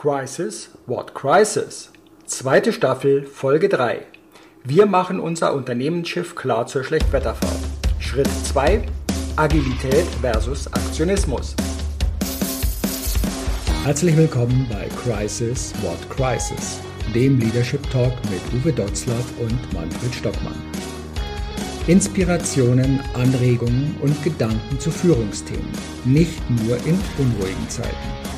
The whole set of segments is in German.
Crisis, What Crisis? Zweite Staffel, Folge 3. Wir machen unser Unternehmensschiff klar zur Schlechtwetterfahrt. Schritt 2. Agilität versus Aktionismus. Herzlich willkommen bei Crisis, What Crisis? Dem Leadership Talk mit Uwe Dotzlaff und Manfred Stockmann. Inspirationen, Anregungen und Gedanken zu Führungsthemen, nicht nur in unruhigen Zeiten.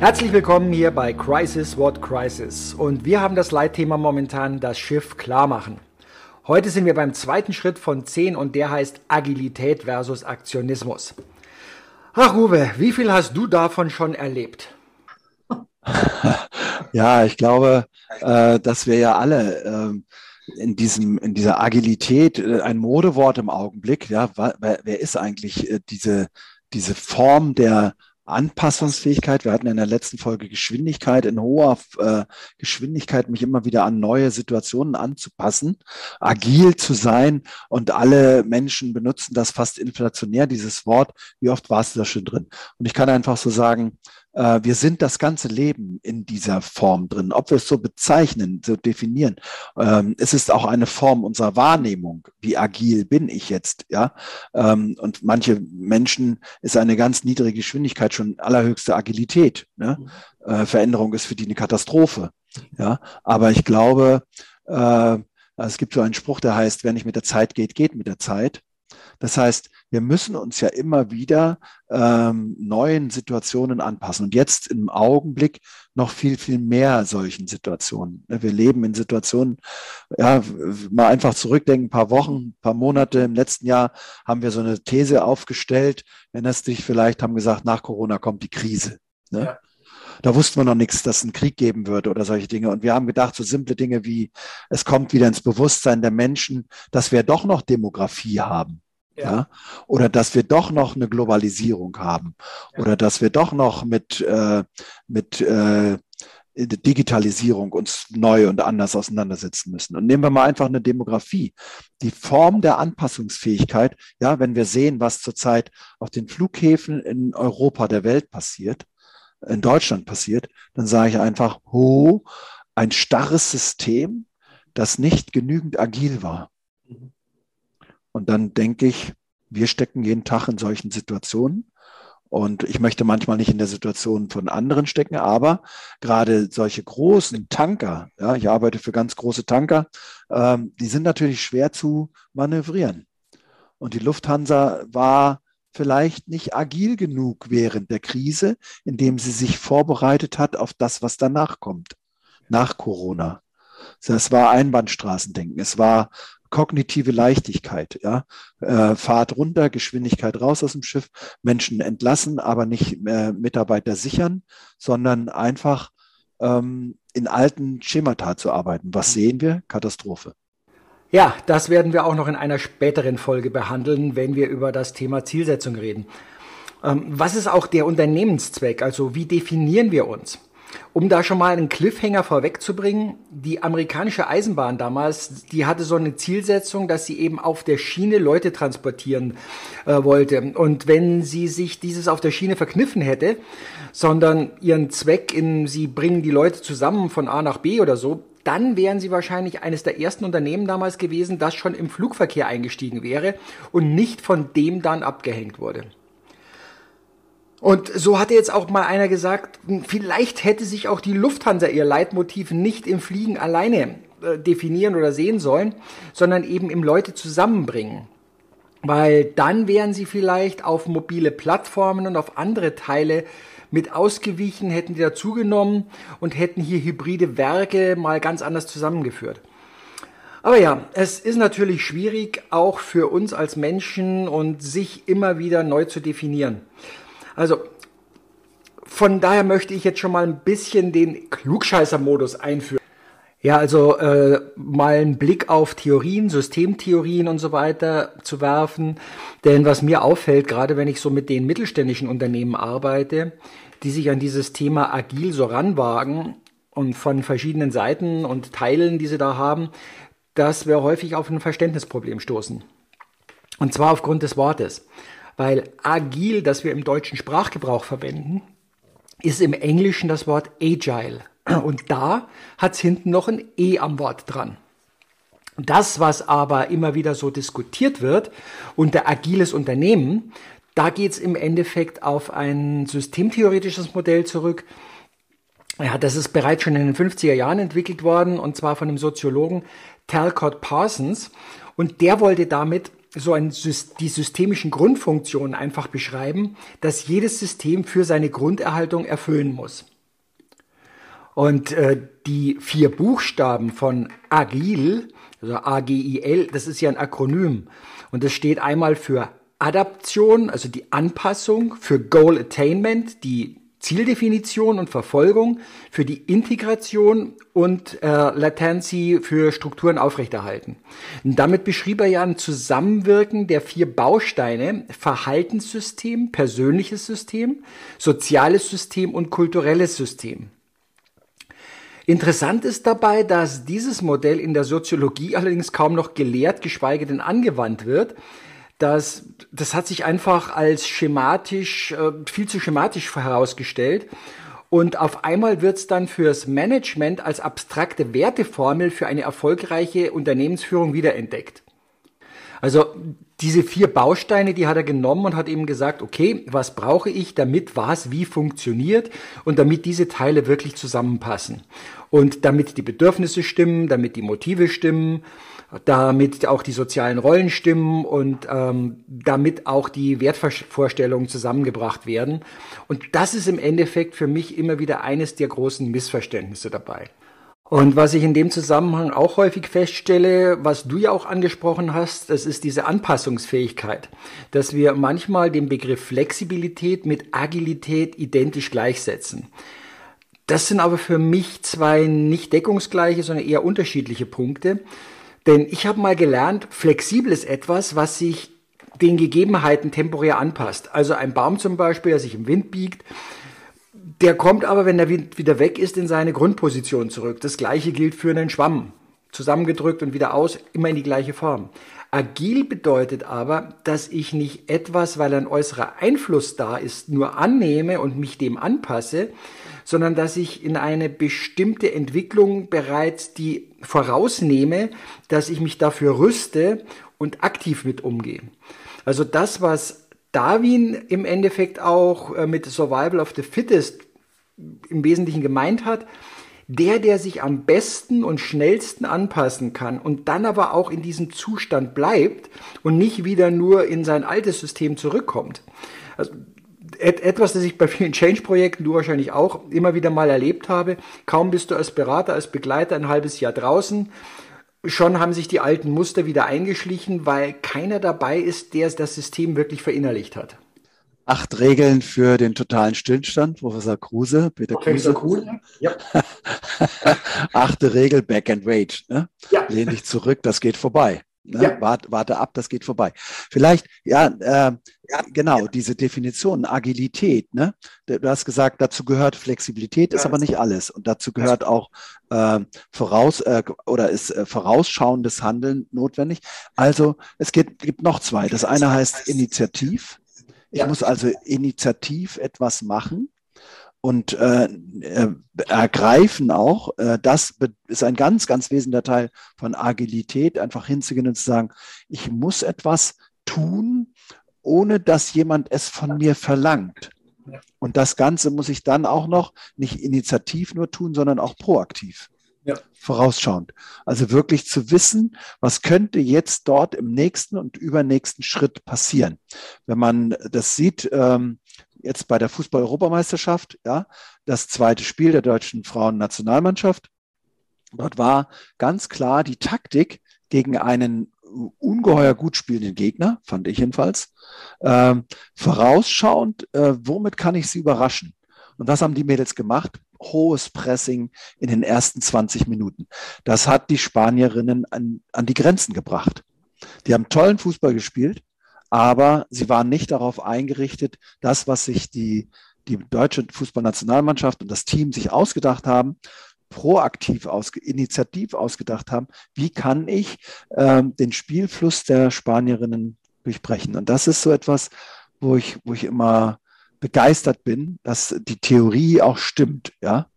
Herzlich willkommen hier bei Crisis What Crisis und wir haben das Leitthema momentan das Schiff klar machen. Heute sind wir beim zweiten Schritt von 10 und der heißt Agilität versus Aktionismus. Ach Uwe, wie viel hast du davon schon erlebt? Ja, ich glaube, äh, dass wir ja alle äh, in diesem, in dieser Agilität äh, ein Modewort im Augenblick. Ja, wer, wer ist eigentlich äh, diese, diese Form der Anpassungsfähigkeit. Wir hatten in der letzten Folge Geschwindigkeit, in hoher äh, Geschwindigkeit mich immer wieder an neue Situationen anzupassen, agil zu sein und alle Menschen benutzen das fast inflationär, dieses Wort. Wie oft warst du da schon drin? Und ich kann einfach so sagen, wir sind das ganze Leben in dieser Form drin. Ob wir es so bezeichnen, so definieren, ähm, es ist auch eine Form unserer Wahrnehmung. Wie agil bin ich jetzt? Ja, ähm, und manche Menschen ist eine ganz niedrige Geschwindigkeit schon allerhöchste Agilität. Ne? Mhm. Äh, Veränderung ist für die eine Katastrophe. Ja, aber ich glaube, äh, es gibt so einen Spruch, der heißt, wer nicht mit der Zeit geht, geht mit der Zeit. Das heißt, wir müssen uns ja immer wieder ähm, neuen Situationen anpassen. Und jetzt im Augenblick noch viel, viel mehr solchen Situationen. Wir leben in Situationen, ja, mal einfach zurückdenken, ein paar Wochen, ein paar Monate. Im letzten Jahr haben wir so eine These aufgestellt. Erinnerst dich vielleicht, haben gesagt, nach Corona kommt die Krise. Ne? Ja. Da wussten wir noch nichts, dass es einen Krieg geben würde oder solche Dinge. Und wir haben gedacht, so simple Dinge wie, es kommt wieder ins Bewusstsein der Menschen, dass wir doch noch Demografie haben. Ja. ja. Oder dass wir doch noch eine Globalisierung haben. Ja. Oder dass wir doch noch mit, äh, mit äh, Digitalisierung uns neu und anders auseinandersetzen müssen. Und nehmen wir mal einfach eine Demografie. Die Form der Anpassungsfähigkeit, ja, wenn wir sehen, was zurzeit auf den Flughäfen in Europa der Welt passiert, in Deutschland passiert, dann sage ich einfach, ho, ein starres System, das nicht genügend agil war. Und dann denke ich, wir stecken jeden Tag in solchen Situationen. Und ich möchte manchmal nicht in der Situation von anderen stecken, aber gerade solche großen Tanker, ja, ich arbeite für ganz große Tanker, ähm, die sind natürlich schwer zu manövrieren. Und die Lufthansa war vielleicht nicht agil genug während der Krise, indem sie sich vorbereitet hat auf das, was danach kommt, nach Corona. Das war Einbahnstraßendenken. Es war kognitive Leichtigkeit, ja. Äh, Fahrt runter, Geschwindigkeit raus aus dem Schiff, Menschen entlassen, aber nicht äh, Mitarbeiter sichern, sondern einfach ähm, in alten Schemata zu arbeiten. Was mhm. sehen wir? Katastrophe. Ja, das werden wir auch noch in einer späteren Folge behandeln, wenn wir über das Thema Zielsetzung reden. Ähm, was ist auch der Unternehmenszweck? Also wie definieren wir uns? Um da schon mal einen Cliffhanger vorwegzubringen, die amerikanische Eisenbahn damals, die hatte so eine Zielsetzung, dass sie eben auf der Schiene Leute transportieren äh, wollte. Und wenn sie sich dieses auf der Schiene verkniffen hätte, sondern ihren Zweck in, sie bringen die Leute zusammen von A nach B oder so, dann wären sie wahrscheinlich eines der ersten Unternehmen damals gewesen, das schon im Flugverkehr eingestiegen wäre und nicht von dem dann abgehängt wurde. Und so hatte jetzt auch mal einer gesagt, vielleicht hätte sich auch die Lufthansa ihr Leitmotiv nicht im Fliegen alleine äh, definieren oder sehen sollen, sondern eben im Leute zusammenbringen. Weil dann wären sie vielleicht auf mobile Plattformen und auf andere Teile mit ausgewichen, hätten die dazugenommen und hätten hier hybride Werke mal ganz anders zusammengeführt. Aber ja, es ist natürlich schwierig, auch für uns als Menschen und sich immer wieder neu zu definieren. Also von daher möchte ich jetzt schon mal ein bisschen den Klugscheißer-Modus einführen. Ja, also äh, mal einen Blick auf Theorien, Systemtheorien und so weiter zu werfen. Denn was mir auffällt, gerade wenn ich so mit den mittelständischen Unternehmen arbeite, die sich an dieses Thema agil so ranwagen und von verschiedenen Seiten und Teilen, die sie da haben, dass wir häufig auf ein Verständnisproblem stoßen. Und zwar aufgrund des Wortes. Weil agil, das wir im deutschen Sprachgebrauch verwenden, ist im Englischen das Wort agile. Und da hat's hinten noch ein E am Wort dran. Das, was aber immer wieder so diskutiert wird unter agiles Unternehmen, da geht's im Endeffekt auf ein systemtheoretisches Modell zurück. Ja, das ist bereits schon in den 50er Jahren entwickelt worden, und zwar von dem Soziologen Talcott Parsons. Und der wollte damit so ein, die systemischen Grundfunktionen einfach beschreiben, dass jedes System für seine Grunderhaltung erfüllen muss. Und äh, die vier Buchstaben von Agil, also A-G-I-L, das ist ja ein Akronym. Und das steht einmal für Adaption, also die Anpassung, für Goal Attainment, die Zieldefinition und Verfolgung, für die Integration und äh, Latency für Strukturen aufrechterhalten. Und damit beschrieb er ja ein Zusammenwirken der vier Bausteine Verhaltenssystem, persönliches System, soziales System und kulturelles System. Interessant ist dabei, dass dieses Modell in der Soziologie allerdings kaum noch gelehrt, geschweige denn angewandt wird. Das, das hat sich einfach als schematisch, äh, viel zu schematisch herausgestellt. Und auf einmal wird es dann fürs Management als abstrakte Werteformel für eine erfolgreiche Unternehmensführung wiederentdeckt. Also diese vier Bausteine, die hat er genommen und hat eben gesagt, okay, was brauche ich, damit was wie funktioniert und damit diese Teile wirklich zusammenpassen. Und damit die Bedürfnisse stimmen, damit die Motive stimmen, damit auch die sozialen Rollen stimmen und ähm, damit auch die Wertvorstellungen zusammengebracht werden. Und das ist im Endeffekt für mich immer wieder eines der großen Missverständnisse dabei. Und was ich in dem Zusammenhang auch häufig feststelle, was du ja auch angesprochen hast, das ist diese Anpassungsfähigkeit, dass wir manchmal den Begriff Flexibilität mit Agilität identisch gleichsetzen. Das sind aber für mich zwei nicht deckungsgleiche, sondern eher unterschiedliche Punkte. Denn ich habe mal gelernt, flexibel ist etwas, was sich den Gegebenheiten temporär anpasst. Also ein Baum zum Beispiel, der sich im Wind biegt, der kommt aber, wenn der Wind wieder weg ist, in seine Grundposition zurück. Das gleiche gilt für einen Schwamm. Zusammengedrückt und wieder aus, immer in die gleiche Form. Agil bedeutet aber, dass ich nicht etwas, weil ein äußerer Einfluss da ist, nur annehme und mich dem anpasse, sondern dass ich in eine bestimmte Entwicklung bereits die vorausnehme, dass ich mich dafür rüste und aktiv mit umgehe. Also das, was Darwin im Endeffekt auch äh, mit Survival of the Fittest im Wesentlichen gemeint hat, der, der sich am besten und schnellsten anpassen kann und dann aber auch in diesem Zustand bleibt und nicht wieder nur in sein altes System zurückkommt. Also etwas, das ich bei vielen Change-Projekten, du wahrscheinlich auch, immer wieder mal erlebt habe. Kaum bist du als Berater, als Begleiter ein halbes Jahr draußen, schon haben sich die alten Muster wieder eingeschlichen, weil keiner dabei ist, der das System wirklich verinnerlicht hat. Acht Regeln für den totalen Stillstand, Professor Kruse, Peter Professor Kruse. Kruse. Ja. Achte Regel, Back and Wait. Ne? Ja. Lehn dich zurück, das geht vorbei. Ne? Ja. Warte, warte ab, das geht vorbei. Vielleicht, ja, äh, ja genau, ja. diese Definition, Agilität. Ne? Du hast gesagt, dazu gehört Flexibilität, ist aber nicht alles. Und dazu gehört auch äh, voraus äh, oder ist äh, vorausschauendes Handeln notwendig. Also es gibt, gibt noch zwei. Das eine heißt Initiativ. Ich muss also initiativ etwas machen und äh, äh, ergreifen auch. Äh, das ist ein ganz, ganz wesentlicher Teil von Agilität, einfach hinzugehen und zu sagen, ich muss etwas tun, ohne dass jemand es von mir verlangt. Und das Ganze muss ich dann auch noch nicht initiativ nur tun, sondern auch proaktiv. Ja. Vorausschauend. Also wirklich zu wissen, was könnte jetzt dort im nächsten und übernächsten Schritt passieren. Wenn man das sieht, ähm, jetzt bei der Fußball-Europameisterschaft, ja, das zweite Spiel der deutschen Frauennationalmannschaft. Dort war ganz klar die Taktik gegen einen ungeheuer gut spielenden Gegner, fand ich jedenfalls, äh, vorausschauend, äh, womit kann ich sie überraschen? Und was haben die Mädels gemacht? Hohes Pressing in den ersten 20 Minuten. Das hat die Spanierinnen an, an die Grenzen gebracht. Die haben tollen Fußball gespielt, aber sie waren nicht darauf eingerichtet, das, was sich die, die deutsche Fußballnationalmannschaft und das Team sich ausgedacht haben, proaktiv, ausge, initiativ ausgedacht haben, wie kann ich ähm, den Spielfluss der Spanierinnen durchbrechen. Und das ist so etwas, wo ich, wo ich immer begeistert bin, dass die Theorie auch stimmt, ja.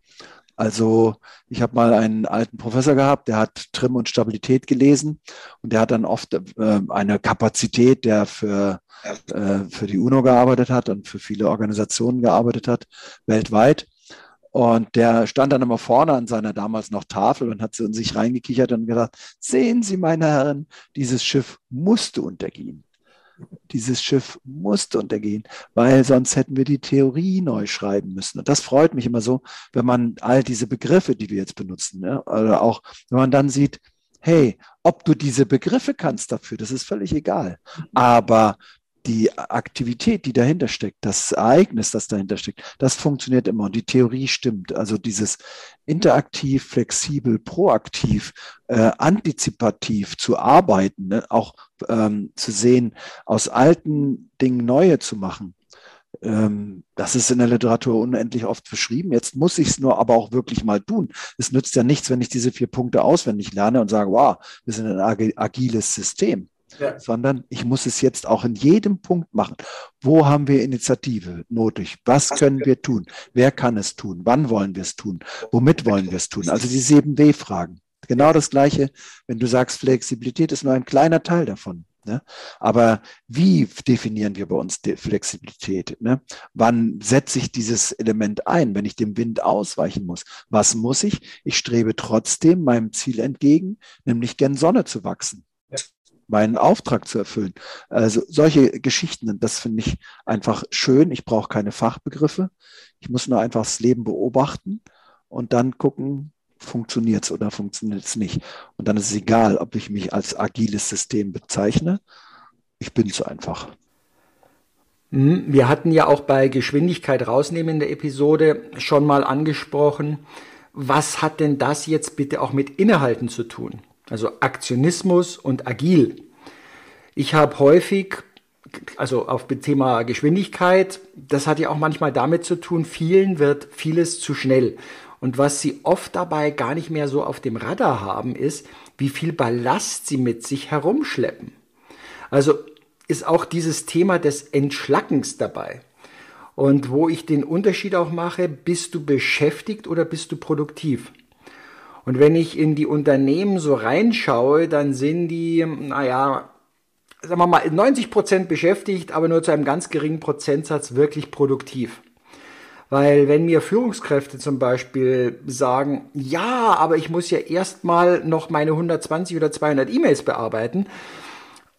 Also ich habe mal einen alten Professor gehabt, der hat Trim und Stabilität gelesen und der hat dann oft äh, eine Kapazität, der für, äh, für die UNO gearbeitet hat und für viele Organisationen gearbeitet hat, weltweit. Und der stand dann immer vorne an seiner damals noch Tafel und hat so in sich reingekichert und gesagt, sehen Sie, meine Herren, dieses Schiff musste untergehen. Dieses Schiff musste untergehen, weil sonst hätten wir die Theorie neu schreiben müssen. Und das freut mich immer so, wenn man all diese Begriffe, die wir jetzt benutzen, ne, oder auch wenn man dann sieht, hey, ob du diese Begriffe kannst dafür, das ist völlig egal. Aber die Aktivität, die dahinter steckt, das Ereignis, das dahinter steckt, das funktioniert immer und die Theorie stimmt. Also dieses interaktiv, flexibel, proaktiv, äh, antizipativ zu arbeiten, ne? auch ähm, zu sehen, aus alten Dingen neue zu machen. Ähm, das ist in der Literatur unendlich oft beschrieben. Jetzt muss ich es nur aber auch wirklich mal tun. Es nützt ja nichts, wenn ich diese vier Punkte auswendig lerne und sage, wow, wir sind ein agiles System ja. sondern ich muss es jetzt auch in jedem Punkt machen. Wo haben wir Initiative nötig? Was können wir tun? Wer kann es tun? Wann wollen wir es tun? Womit wollen wir es tun? Also die 7W-Fragen. Genau das Gleiche, wenn du sagst, Flexibilität ist nur ein kleiner Teil davon. Ne? Aber wie definieren wir bei uns die Flexibilität? Ne? Wann setze ich dieses Element ein, wenn ich dem Wind ausweichen muss? Was muss ich? Ich strebe trotzdem meinem Ziel entgegen, nämlich gern Sonne zu wachsen meinen Auftrag zu erfüllen. Also solche Geschichten, das finde ich einfach schön. Ich brauche keine Fachbegriffe. Ich muss nur einfach das Leben beobachten und dann gucken, funktioniert es oder funktioniert es nicht. Und dann ist es egal, ob ich mich als agiles System bezeichne. Ich bin es einfach. Hm, wir hatten ja auch bei Geschwindigkeit rausnehmen in der Episode schon mal angesprochen, was hat denn das jetzt bitte auch mit Innehalten zu tun? Also Aktionismus und agil. Ich habe häufig, also auf dem Thema Geschwindigkeit, das hat ja auch manchmal damit zu tun, vielen wird vieles zu schnell. Und was sie oft dabei gar nicht mehr so auf dem Radar haben, ist, wie viel Ballast sie mit sich herumschleppen. Also ist auch dieses Thema des Entschlackens dabei. Und wo ich den Unterschied auch mache, bist du beschäftigt oder bist du produktiv? Und wenn ich in die Unternehmen so reinschaue, dann sind die, naja, sagen wir mal, 90 Prozent beschäftigt, aber nur zu einem ganz geringen Prozentsatz wirklich produktiv. Weil wenn mir Führungskräfte zum Beispiel sagen, ja, aber ich muss ja erstmal noch meine 120 oder 200 E-Mails bearbeiten,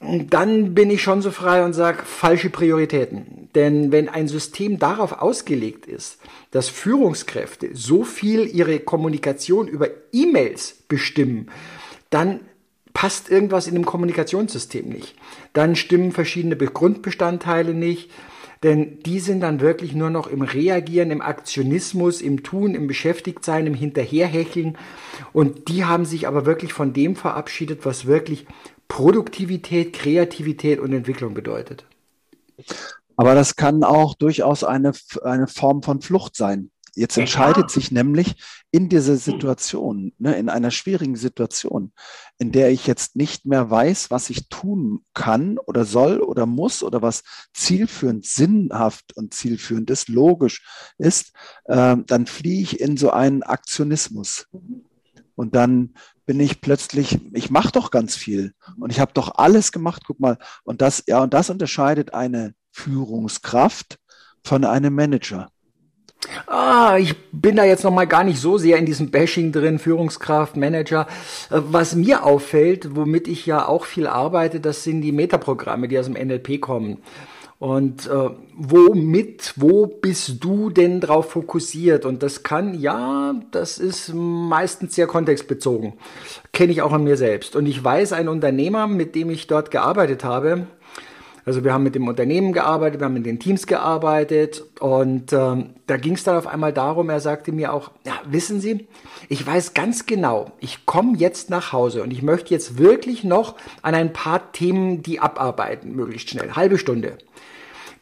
dann bin ich schon so frei und sage falsche Prioritäten. Denn wenn ein System darauf ausgelegt ist, dass Führungskräfte so viel ihre Kommunikation über E-Mails bestimmen, dann passt irgendwas in dem Kommunikationssystem nicht. Dann stimmen verschiedene Grundbestandteile nicht, denn die sind dann wirklich nur noch im Reagieren, im Aktionismus, im Tun, im Beschäftigtsein, im Hinterherhecheln. Und die haben sich aber wirklich von dem verabschiedet, was wirklich Produktivität, Kreativität und Entwicklung bedeutet. Aber das kann auch durchaus eine, eine Form von Flucht sein. Jetzt entscheidet sich nämlich in dieser Situation, ne, in einer schwierigen Situation, in der ich jetzt nicht mehr weiß, was ich tun kann oder soll oder muss oder was zielführend, sinnhaft und zielführend ist, logisch ist, äh, dann fliehe ich in so einen Aktionismus. Und dann bin ich plötzlich, ich mache doch ganz viel und ich habe doch alles gemacht. Guck mal, und das, ja, und das unterscheidet eine Führungskraft von einem Manager. Ah, ich bin da jetzt noch mal gar nicht so sehr in diesem Bashing drin, Führungskraft, Manager. Äh, was mir auffällt, womit ich ja auch viel arbeite, das sind die Metaprogramme, die aus dem NLP kommen. Und äh, womit, wo bist du denn drauf fokussiert? Und das kann, ja, das ist meistens sehr kontextbezogen. Kenne ich auch an mir selbst. Und ich weiß, ein Unternehmer, mit dem ich dort gearbeitet habe, Also wir haben mit dem Unternehmen gearbeitet, wir haben mit den Teams gearbeitet und ähm, da ging es dann auf einmal darum, er sagte mir auch, ja, wissen Sie, ich weiß ganz genau, ich komme jetzt nach Hause und ich möchte jetzt wirklich noch an ein paar Themen die abarbeiten, möglichst schnell, halbe Stunde.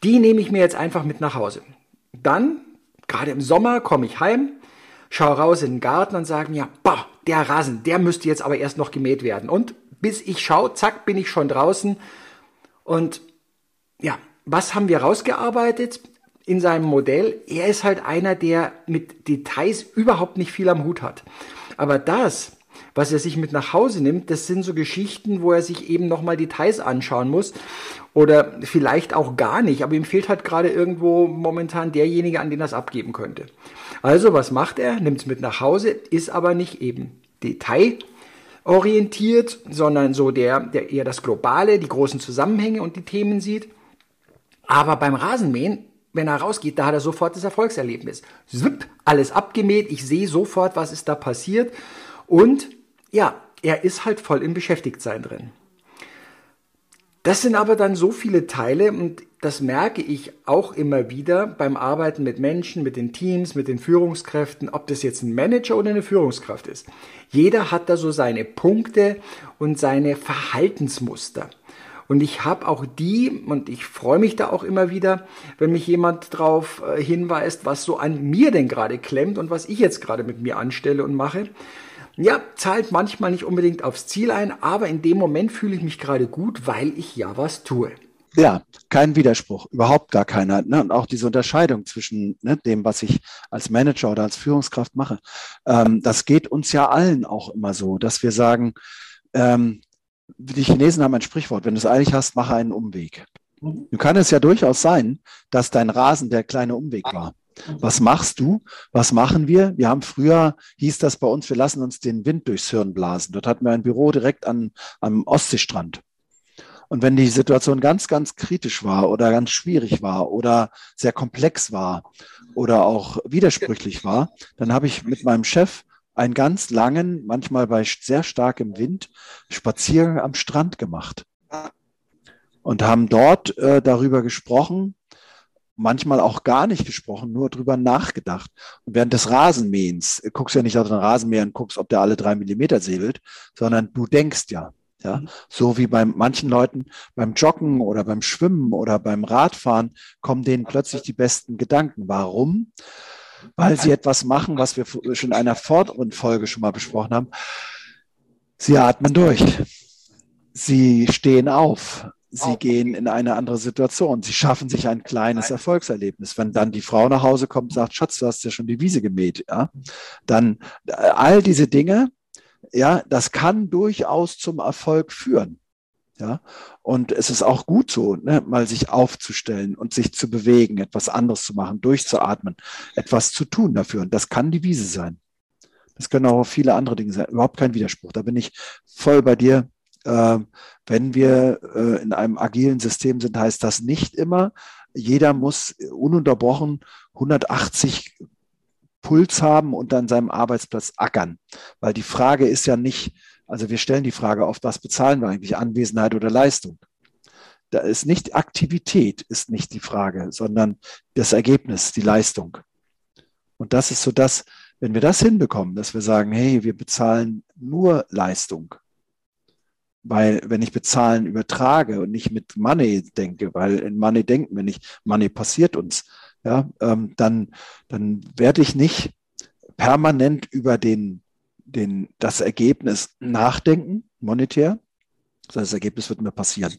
Die nehme ich mir jetzt einfach mit nach Hause. Dann, gerade im Sommer, komme ich heim, schaue raus in den Garten und sage mir, boah, der Rasen, der müsste jetzt aber erst noch gemäht werden. Und bis ich schaue, zack, bin ich schon draußen und ja, was haben wir rausgearbeitet in seinem Modell? Er ist halt einer, der mit Details überhaupt nicht viel am Hut hat. Aber das, was er sich mit nach Hause nimmt, das sind so Geschichten, wo er sich eben nochmal Details anschauen muss. Oder vielleicht auch gar nicht, aber ihm fehlt halt gerade irgendwo momentan derjenige, an den er es abgeben könnte. Also, was macht er? Nimmt es mit nach Hause, ist aber nicht eben detailorientiert, sondern so der, der eher das Globale, die großen Zusammenhänge und die Themen sieht. Aber beim Rasenmähen, wenn er rausgeht, da hat er sofort das Erfolgserlebnis. Zwipp, alles abgemäht, ich sehe sofort, was ist da passiert. Und ja, er ist halt voll im Beschäftigtsein drin. Das sind aber dann so viele Teile und das merke ich auch immer wieder beim Arbeiten mit Menschen, mit den Teams, mit den Führungskräften, ob das jetzt ein Manager oder eine Führungskraft ist. Jeder hat da so seine Punkte und seine Verhaltensmuster. Und ich habe auch die, und ich freue mich da auch immer wieder, wenn mich jemand darauf äh, hinweist, was so an mir denn gerade klemmt und was ich jetzt gerade mit mir anstelle und mache. Ja, zahlt manchmal nicht unbedingt aufs Ziel ein, aber in dem Moment fühle ich mich gerade gut, weil ich ja was tue. Ja, kein Widerspruch, überhaupt gar keiner. Ne? Und auch diese Unterscheidung zwischen ne, dem, was ich als Manager oder als Führungskraft mache, ähm, das geht uns ja allen auch immer so, dass wir sagen, ähm, die Chinesen haben ein Sprichwort, wenn du es eilig hast, mache einen Umweg. Mhm. Nun kann es ja durchaus sein, dass dein Rasen der kleine Umweg war. Was machst du? Was machen wir? Wir haben früher, hieß das bei uns, wir lassen uns den Wind durchs Hirn blasen. Dort hatten wir ein Büro direkt an, am Ostseestrand. Und wenn die Situation ganz, ganz kritisch war oder ganz schwierig war oder sehr komplex war oder auch widersprüchlich war, dann habe ich mit meinem Chef einen ganz langen, manchmal bei sehr starkem Wind, Spaziergang am Strand gemacht. Und haben dort äh, darüber gesprochen, manchmal auch gar nicht gesprochen, nur darüber nachgedacht. Und während des Rasenmähens äh, guckst du ja nicht auf den Rasenmäher und guckst, ob der alle drei Millimeter säbelt, sondern du denkst ja. Ja, so wie bei manchen Leuten beim Joggen oder beim Schwimmen oder beim Radfahren kommen denen plötzlich die besten Gedanken. Warum? Weil sie etwas machen, was wir schon in einer vorderen Folge schon mal besprochen haben. Sie atmen durch. Sie stehen auf. Sie gehen in eine andere Situation. Sie schaffen sich ein kleines Erfolgserlebnis. Wenn dann die Frau nach Hause kommt und sagt, Schatz, du hast ja schon die Wiese gemäht, ja, dann äh, all diese Dinge, ja, das kann durchaus zum Erfolg führen. Ja, und es ist auch gut so, ne, mal sich aufzustellen und sich zu bewegen, etwas anderes zu machen, durchzuatmen, etwas zu tun dafür. Und das kann die Wiese sein. Das können auch viele andere Dinge sein. Überhaupt kein Widerspruch. Da bin ich voll bei dir. Äh, wenn wir äh, in einem agilen System sind, heißt das nicht immer, jeder muss ununterbrochen 180 Puls haben und an seinem Arbeitsplatz ackern. Weil die Frage ist ja nicht, also wir stellen die Frage oft, was bezahlen wir eigentlich, Anwesenheit oder Leistung? Da ist nicht Aktivität, ist nicht die Frage, sondern das Ergebnis, die Leistung. Und das ist so das, wenn wir das hinbekommen, dass wir sagen, hey, wir bezahlen nur Leistung. Weil wenn ich bezahlen übertrage und nicht mit Money denke, weil in Money denken wir nicht, Money passiert uns, ja, ähm, dann, dann werde ich nicht permanent über den den, das Ergebnis nachdenken, monetär. Das Ergebnis wird mir passieren.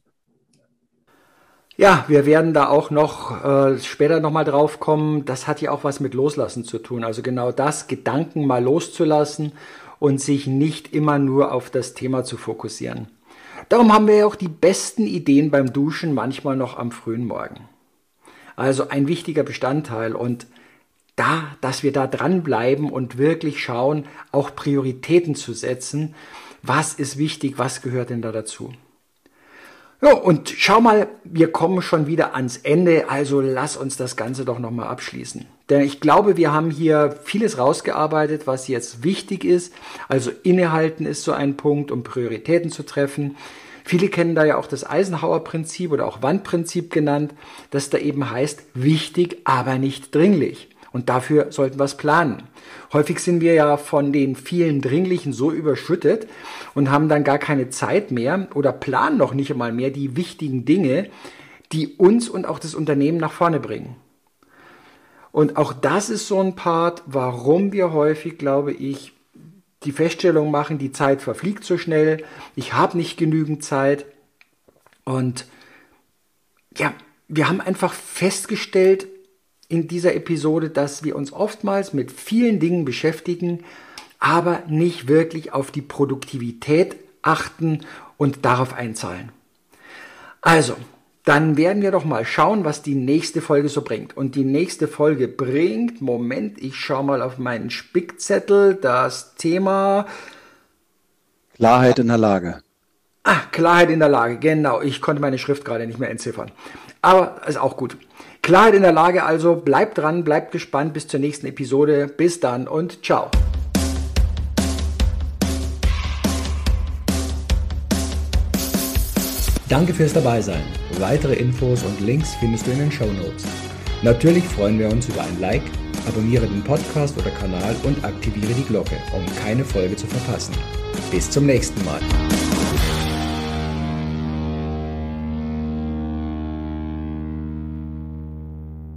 Ja, wir werden da auch noch äh, später nochmal drauf kommen. Das hat ja auch was mit Loslassen zu tun. Also genau das, Gedanken mal loszulassen und sich nicht immer nur auf das Thema zu fokussieren. Darum haben wir ja auch die besten Ideen beim Duschen manchmal noch am frühen Morgen. Also ein wichtiger Bestandteil und da, dass wir da dranbleiben und wirklich schauen, auch Prioritäten zu setzen. Was ist wichtig? Was gehört denn da dazu? Ja, und schau mal, wir kommen schon wieder ans Ende, also lass uns das Ganze doch nochmal abschließen. Denn ich glaube, wir haben hier vieles rausgearbeitet, was jetzt wichtig ist. Also innehalten ist so ein Punkt, um Prioritäten zu treffen. Viele kennen da ja auch das Eisenhower-Prinzip oder auch Wandprinzip genannt, das da eben heißt, wichtig, aber nicht dringlich. Und dafür sollten wir es planen. Häufig sind wir ja von den vielen Dringlichen so überschüttet und haben dann gar keine Zeit mehr oder planen noch nicht einmal mehr die wichtigen Dinge, die uns und auch das Unternehmen nach vorne bringen. Und auch das ist so ein Part, warum wir häufig, glaube ich, die Feststellung machen, die Zeit verfliegt so schnell, ich habe nicht genügend Zeit. Und ja, wir haben einfach festgestellt in dieser Episode, dass wir uns oftmals mit vielen Dingen beschäftigen, aber nicht wirklich auf die Produktivität achten und darauf einzahlen. Also, dann werden wir doch mal schauen, was die nächste Folge so bringt. Und die nächste Folge bringt, Moment, ich schaue mal auf meinen Spickzettel, das Thema Klarheit in der Lage. Ah, Klarheit in der Lage, genau. Ich konnte meine Schrift gerade nicht mehr entziffern. Aber ist auch gut. Klarheit in der Lage also, bleibt dran, bleibt gespannt bis zur nächsten Episode. Bis dann und ciao. Danke fürs Dabeisein. Weitere Infos und Links findest du in den Show Notes. Natürlich freuen wir uns über ein Like, abonniere den Podcast oder Kanal und aktiviere die Glocke, um keine Folge zu verpassen. Bis zum nächsten Mal.